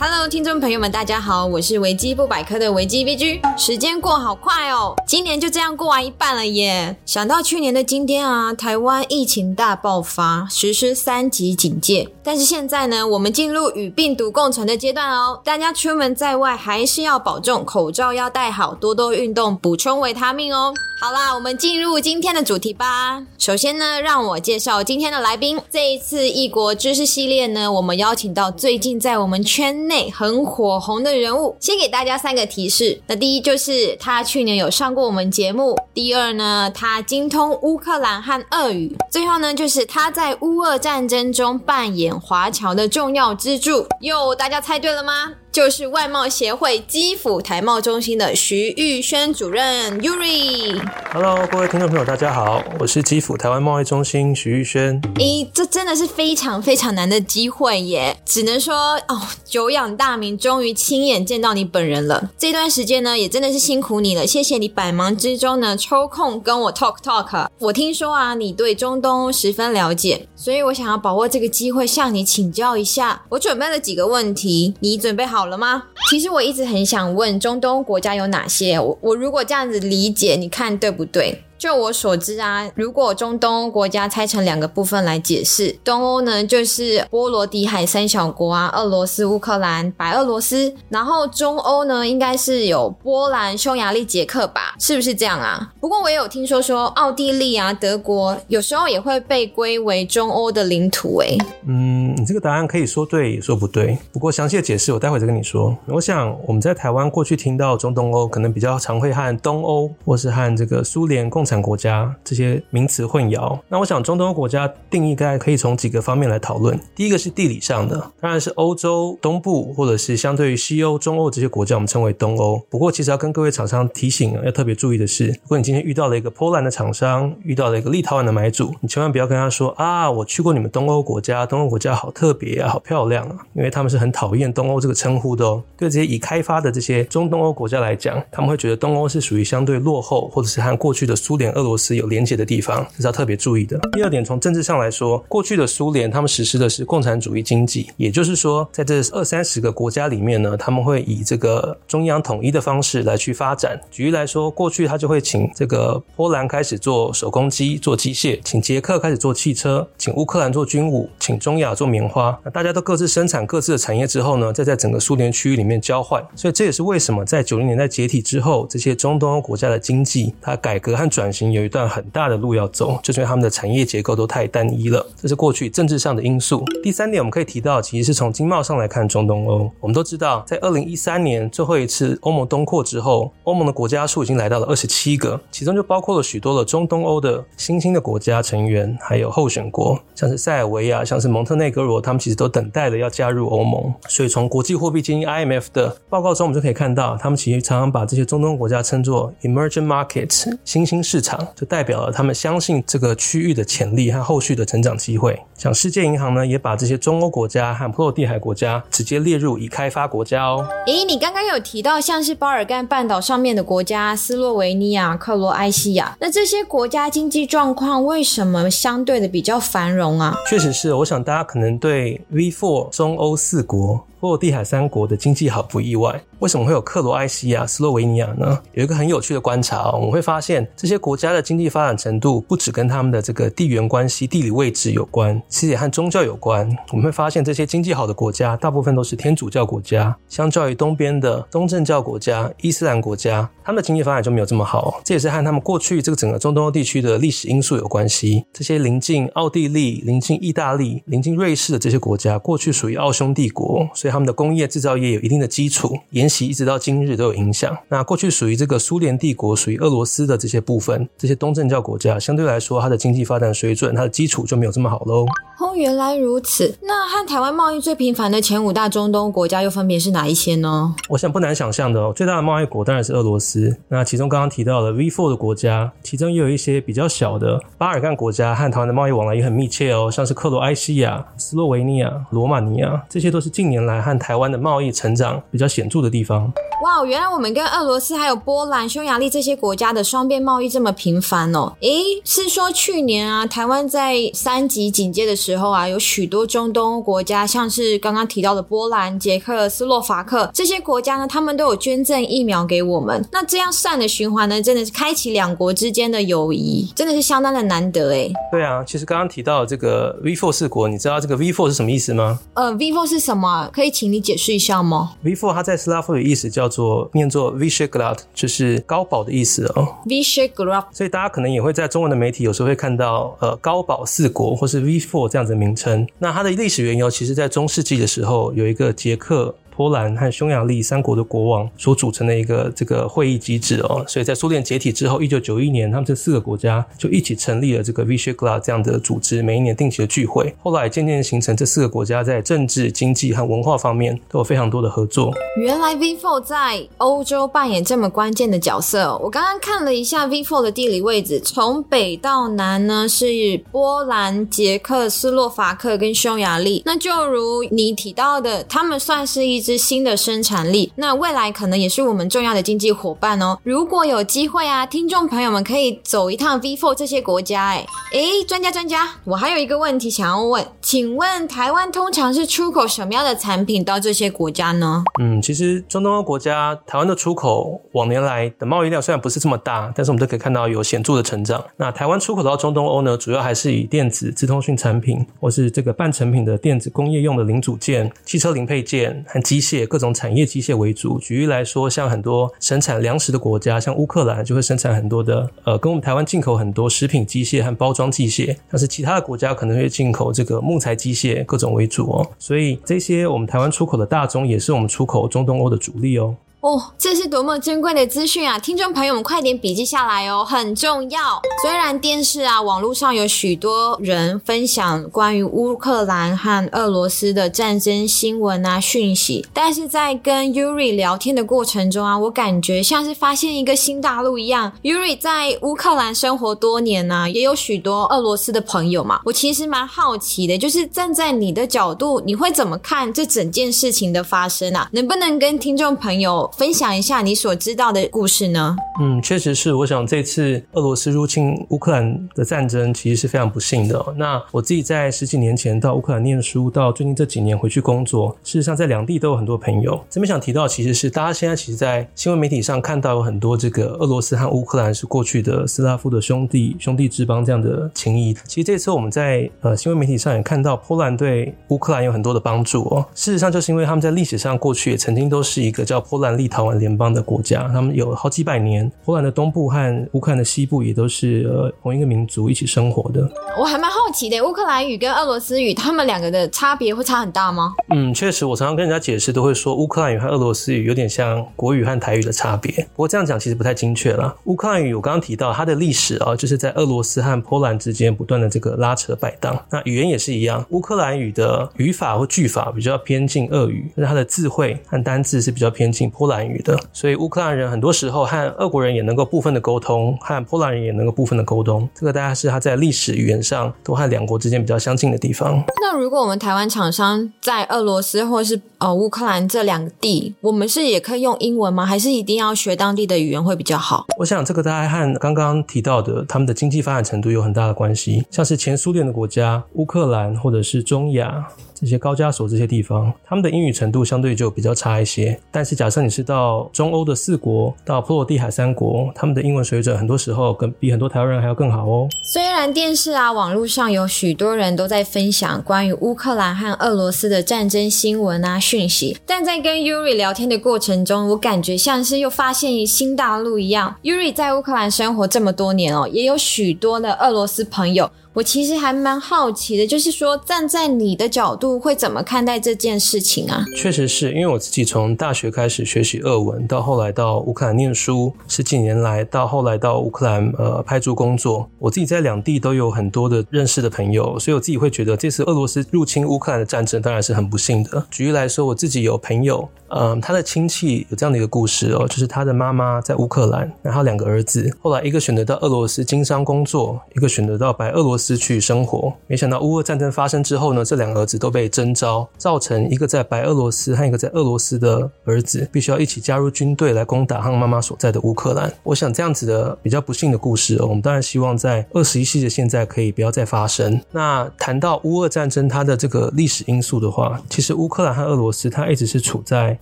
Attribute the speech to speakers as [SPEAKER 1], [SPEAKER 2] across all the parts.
[SPEAKER 1] Hello，听众朋友们，大家好，我是维基不百科的维基 VG。时间过好快哦，今年就这样过完一半了耶！想到去年的今天啊，台湾疫情大爆发，实施三级警戒。但是现在呢，我们进入与病毒共存的阶段哦。大家出门在外还是要保重，口罩要戴好，多多运动，补充维他命哦。好啦，我们进入今天的主题吧。首先呢，让我介绍今天的来宾。这一次异国知识系列呢，我们邀请到最近在我们圈内很火红的人物。先给大家三个提示：那第一就是他去年有上过我们节目；第二呢，他精通乌克兰和俄语；最后呢，就是他在乌俄战争中扮演华侨的重要支柱。哟，大家猜对了吗？就是外贸协会基辅台贸中心的徐玉轩主任 Yuri。
[SPEAKER 2] Hello，各位听众朋友，大家好，我是基辅台湾贸易中心徐玉轩。
[SPEAKER 1] 诶，这真的是非常非常难的机会耶！只能说哦，久仰大名，终于亲眼见到你本人了。这段时间呢，也真的是辛苦你了，谢谢你百忙之中呢抽空跟我 talk talk。我听说啊，你对中东十分了解，所以我想要把握这个机会向你请教一下。我准备了几个问题，你准备好？了吗？其实我一直很想问，中东国家有哪些？我我如果这样子理解，你看对不对？就我所知啊，如果中东欧国家拆成两个部分来解释，东欧呢就是波罗的海三小国啊，俄罗斯、乌克兰、白俄罗斯，然后中欧呢应该是有波兰、匈牙利、捷克吧，是不是这样啊？不过我也有听说说奥地利啊、德国有时候也会被归为中欧的领土诶。
[SPEAKER 2] 嗯，你这个答案可以说对也说不对，不过详细的解释我待会再跟你说。我想我们在台湾过去听到中东欧，可能比较常会和东欧或是和这个苏联共产国家这些名词混淆，那我想中东欧国家定义大概可以从几个方面来讨论。第一个是地理上的，当然是欧洲东部或者是相对于西欧、中欧这些国家，我们称为东欧。不过，其实要跟各位厂商提醒啊，要特别注意的是，如果你今天遇到了一个波兰的厂商，遇到了一个立陶宛的买主，你千万不要跟他说啊，我去过你们东欧国家，东欧国家好特别啊，好漂亮啊，因为他们是很讨厌东欧这个称呼的哦。对这些已开发的这些中东欧国家来讲，他们会觉得东欧是属于相对落后，或者是和过去的苏联、俄罗斯。有连结的地方，这是要特别注意的。第二点，从政治上来说，过去的苏联他们实施的是共产主义经济，也就是说，在这二三十个国家里面呢，他们会以这个中央统一的方式来去发展。举例来说，过去他就会请这个波兰开始做手工机、做机械，请捷克开始做汽车，请乌克兰做军武，请中亚做棉花。那大家都各自生产各自的产业之后呢，再在整个苏联区域里面交换。所以这也是为什么在九零年代解体之后，这些中东欧国家的经济它改革和转转型有。一段很大的路要走，就是因为他们的产业结构都太单一了，这是过去政治上的因素。第三点，我们可以提到，其实是从经贸上来看中东欧。我们都知道，在二零一三年最后一次欧盟东扩之后，欧盟的国家数已经来到了二十七个，其中就包括了许多的中东欧的新兴的国家成员，还有候选国，像是塞尔维亚，像是蒙特内哥罗，他们其实都等待了要加入欧盟。所以从国际货币基金 IMF 的报告中，我们就可以看到，他们其实常常把这些中东国家称作 emerging markets 新兴市场。就代表了他们相信这个区域的潜力和后续的成长机会。像世界银行呢，也把这些中欧国家和波罗的海国家直接列入已开发国家哦。
[SPEAKER 1] 咦，你刚刚有提到像是巴尔干半岛上面的国家，斯洛维尼亚、克罗埃西亚，那这些国家经济状况为什么相对的比较繁荣啊？
[SPEAKER 2] 确实是，我想大家可能对 V4 中欧四国。波罗的海三国的经济好不意外，为什么会有克罗埃西亚、斯洛维尼亚呢？有一个很有趣的观察哦，我们会发现这些国家的经济发展程度不只跟他们的这个地缘关系、地理位置有关，其实也和宗教有关。我们会发现这些经济好的国家，大部分都是天主教国家，相较于东边的东正教国家、伊斯兰国家，他们的经济发展就没有这么好。这也是和他们过去这个整个中东欧地区的历史因素有关系。这些邻近奥地利、临近意大利、临近瑞士的这些国家，过去属于奥匈帝国，所以他们的工业制造业有一定的基础，沿沿袭一直到今日都有影响。那过去属于这个苏联帝国、属于俄罗斯的这些部分，这些东正教国家，相对来说，它的经济发展水准、它的基础就没有这么好喽。
[SPEAKER 1] 哦，原来如此。那和台湾贸易最频繁的前五大中东国家又分别是哪一些呢？
[SPEAKER 2] 我想不难想象的哦，最大的贸易国当然是俄罗斯。那其中刚刚提到的 V four 的国家，其中也有一些比较小的巴尔干国家和台湾的贸易往来也很密切哦，像是克罗埃西亚、斯洛维尼亚、罗马尼亚，这些都是近年来和台湾的贸易成长比较显著的地方。
[SPEAKER 1] 哇，原来我们跟俄罗斯还有波兰、匈牙利这些国家的双边贸易这么频繁哦。诶，是说去年啊，台湾在三级警戒的时候啊，有许多中东国家，像是刚刚提到的波兰、捷克、斯洛伐克这些国家呢，他们都有捐赠疫苗给我们。那这样善的循环呢，真的是开启两国之间的友谊，真的是相当的难得诶。
[SPEAKER 2] 对啊，其实刚刚提到这个 V4 四国，你知道这个 V4 是什么意思吗？
[SPEAKER 1] 呃，V4 是什么？可以请你解释一下吗
[SPEAKER 2] ？V4 它在斯拉夫语意思叫做念作 Visegrad，就是高保的意思哦。
[SPEAKER 1] Visegrad，
[SPEAKER 2] 所以大家可能也会在中文的媒体有时候会看到呃高保四国或是 V Four 这样子的名称。那它的历史缘由，其实在中世纪的时候有一个捷克。波兰和匈牙利三国的国王所组成的一个这个会议机制哦，所以在苏联解体之后，一九九一年，他们这四个国家就一起成立了这个 Visegrad 这样的组织，每一年定期的聚会，后来渐渐形成这四个国家在政治、经济和文化方面都有非常多的合作。
[SPEAKER 1] 原来 V4 在欧洲扮演这么关键的角色。我刚刚看了一下 V4 的地理位置，从北到南呢是波兰、捷克、斯洛伐克跟匈牙利。那就如你提到的，他们算是一。是新的生产力，那未来可能也是我们重要的经济伙伴哦。如果有机会啊，听众朋友们可以走一趟 V4 这些国家。哎诶，专家专家，我还有一个问题想要问，请问台湾通常是出口什么样的产品到这些国家呢？
[SPEAKER 2] 嗯，其实中东欧国家台湾的出口往年来的贸易量虽然不是这么大，但是我们都可以看到有显著的成长。那台湾出口到中东欧呢，主要还是以电子、资通讯产品，或是这个半成品的电子工业用的零组件、汽车零配件和机。机械各种产业机械为主。举例来说，像很多生产粮食的国家，像乌克兰就会生产很多的呃，跟我们台湾进口很多食品机械和包装机械。但是其他的国家可能会进口这个木材机械各种为主哦。所以这些我们台湾出口的大宗，也是我们出口中东欧的主力哦。
[SPEAKER 1] 哦，这是多么珍贵的资讯啊！听众朋友们，快点笔记下来哦，很重要。虽然电视啊、网络上有许多人分享关于乌克兰和俄罗斯的战争新闻啊、讯息，但是在跟 Yuri 聊天的过程中啊，我感觉像是发现一个新大陆一样。Yuri 在乌克兰生活多年呢、啊，也有许多俄罗斯的朋友嘛。我其实蛮好奇的，就是站在你的角度，你会怎么看这整件事情的发生啊？能不能跟听众朋友分享一下你所知道的故事呢？
[SPEAKER 2] 嗯，确实是。我想这次俄罗斯入侵乌克兰的战争其实是非常不幸的。那我自己在十几年前到乌克兰念书，到最近这几年回去工作，事实上在两地都有很多朋友。这边想提到，其实是大家现在其实，在新闻媒体上看到有很多这个俄罗斯和乌克兰是过去的斯拉夫的兄弟兄弟之邦这样的情谊。其实这次我们在呃新闻媒体上也看到，波兰对乌克兰有很多的帮助哦。事实上，就是因为他们在历史上过去也曾经都是一个叫波兰。立陶宛联邦的国家，他们有好几百年。波兰的东部和乌克兰的西部也都是呃同一个民族一起生活的。
[SPEAKER 1] 我还蛮好奇的，乌克兰语跟俄罗斯语，他们两个的差别会差很大吗？
[SPEAKER 2] 嗯，确实，我常常跟人家解释，都会说乌克兰语和俄罗斯语有点像国语和台语的差别。不过这样讲其实不太精确了。乌克兰语我刚刚提到它的历史啊，就是在俄罗斯和波兰之间不断的这个拉扯摆荡。那语言也是一样，乌克兰语的语法或句法比较偏近俄语，但是它的字汇和单字是比较偏近波兰语的，所以乌克兰人很多时候和俄国人也能够部分的沟通，和波兰人也能够部分的沟通。这个大概是他在历史语言上都和两国之间比较相近的地方。
[SPEAKER 1] 那如果我们台湾厂商在俄罗斯或是呃乌克兰这两个地，我们是也可以用英文吗？还是一定要学当地的语言会比较好？
[SPEAKER 2] 我想这个大概和刚刚提到的他们的经济发展程度有很大的关系。像是前苏联的国家乌克兰或者是中亚。这些高加索这些地方，他们的英语程度相对就比较差一些。但是，假设你是到中欧的四国，到波罗的海三国，他们的英文水准很多时候跟比很多台湾人还要更好哦。
[SPEAKER 1] 虽然电视啊、网络上有许多人都在分享关于乌克兰和俄罗斯的战争新闻啊、讯息，但在跟 Yuri 聊天的过程中，我感觉像是又发现一新大陆一样。Yuri 在乌克兰生活这么多年哦，也有许多的俄罗斯朋友。我其实还蛮好奇的，就是说站在你的角度会怎么看待这件事情啊？
[SPEAKER 2] 确实是因为我自己从大学开始学习俄文，到后来到乌克兰念书，十几年来到后来到乌克兰呃派驻工作，我自己在两地都有很多的认识的朋友，所以我自己会觉得这次俄罗斯入侵乌克兰的战争当然是很不幸的。举例来说，我自己有朋友，嗯、他的亲戚有这样的一个故事哦，就是他的妈妈在乌克兰，然后两个儿子，后来一个选择到俄罗斯经商工作，一个选择到白俄罗斯去生活，没想到乌俄战争发生之后呢，这两个儿子都被征召，造成一个在白俄罗斯和一个在俄罗斯的儿子必须要一起加入军队来攻打他妈妈所在的乌克兰。我想这样子的比较不幸的故事哦，我们当然希望在二十一世纪现在可以不要再发生。那谈到乌俄战争它的这个历史因素的话，其实乌克兰和俄罗斯它一直是处在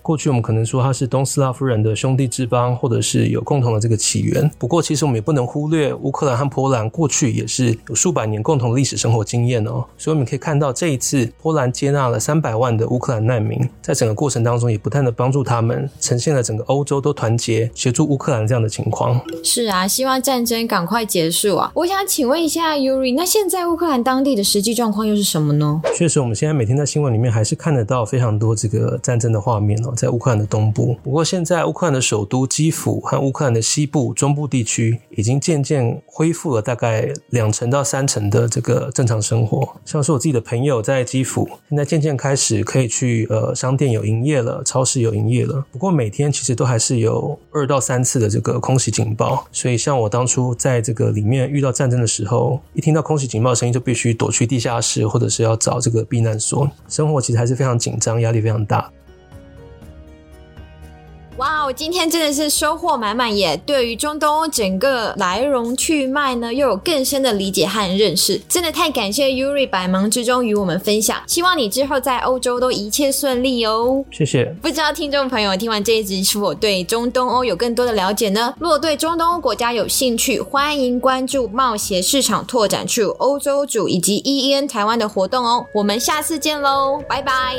[SPEAKER 2] 过去我们可能说它是东斯拉夫人的兄弟之邦，或者是有共同的这个起源。不过其实我们也不能忽略乌克兰和波兰过去也是有数百年共同历史生活经验哦。所以我们可以看到这一次波兰接纳了三百万的乌克兰难民，在整个过程当中也不断的帮助他们，呈现了整个欧洲都团结协助乌克兰这样的情况。
[SPEAKER 1] 是啊，希望战争赶快结束啊！我想请问一下 Yuri，那现在乌克兰当地的实际状况又是什么呢？
[SPEAKER 2] 确实，我们现在每天在新闻里面还是看得到非常多这个战争的画面哦，在乌克兰的东部。不过现在乌克兰的首都基辅和乌克兰的西部、中部地区已经渐渐恢复了大概两成到三成的这个正常生活。像是我自己的朋友在基辅，现在渐渐开始可以去呃商店有营业了，超市有营业了。不过每天其实都还是有二到三次的这个空袭警报。所以像我当初在这个里面遇到战争的时候，一听到空袭警报声音，就必须躲去地下室，或者是要找这个避难所。生活其实还是非常紧张，压力非常大。
[SPEAKER 1] 哇，我今天真的是收获满满耶！对于中东整个来龙去脉呢，又有更深的理解和认识，真的太感谢 Yuri 百忙之中与我们分享。希望你之后在欧洲都一切顺利哦。
[SPEAKER 2] 谢谢。
[SPEAKER 1] 不知道听众朋友听完这一集是否对中东欧有更多的了解呢？如果对中东欧国家有兴趣，欢迎关注冒协市场拓展处欧洲组以及 EEN 台湾的活动哦。我们下次见喽，拜拜。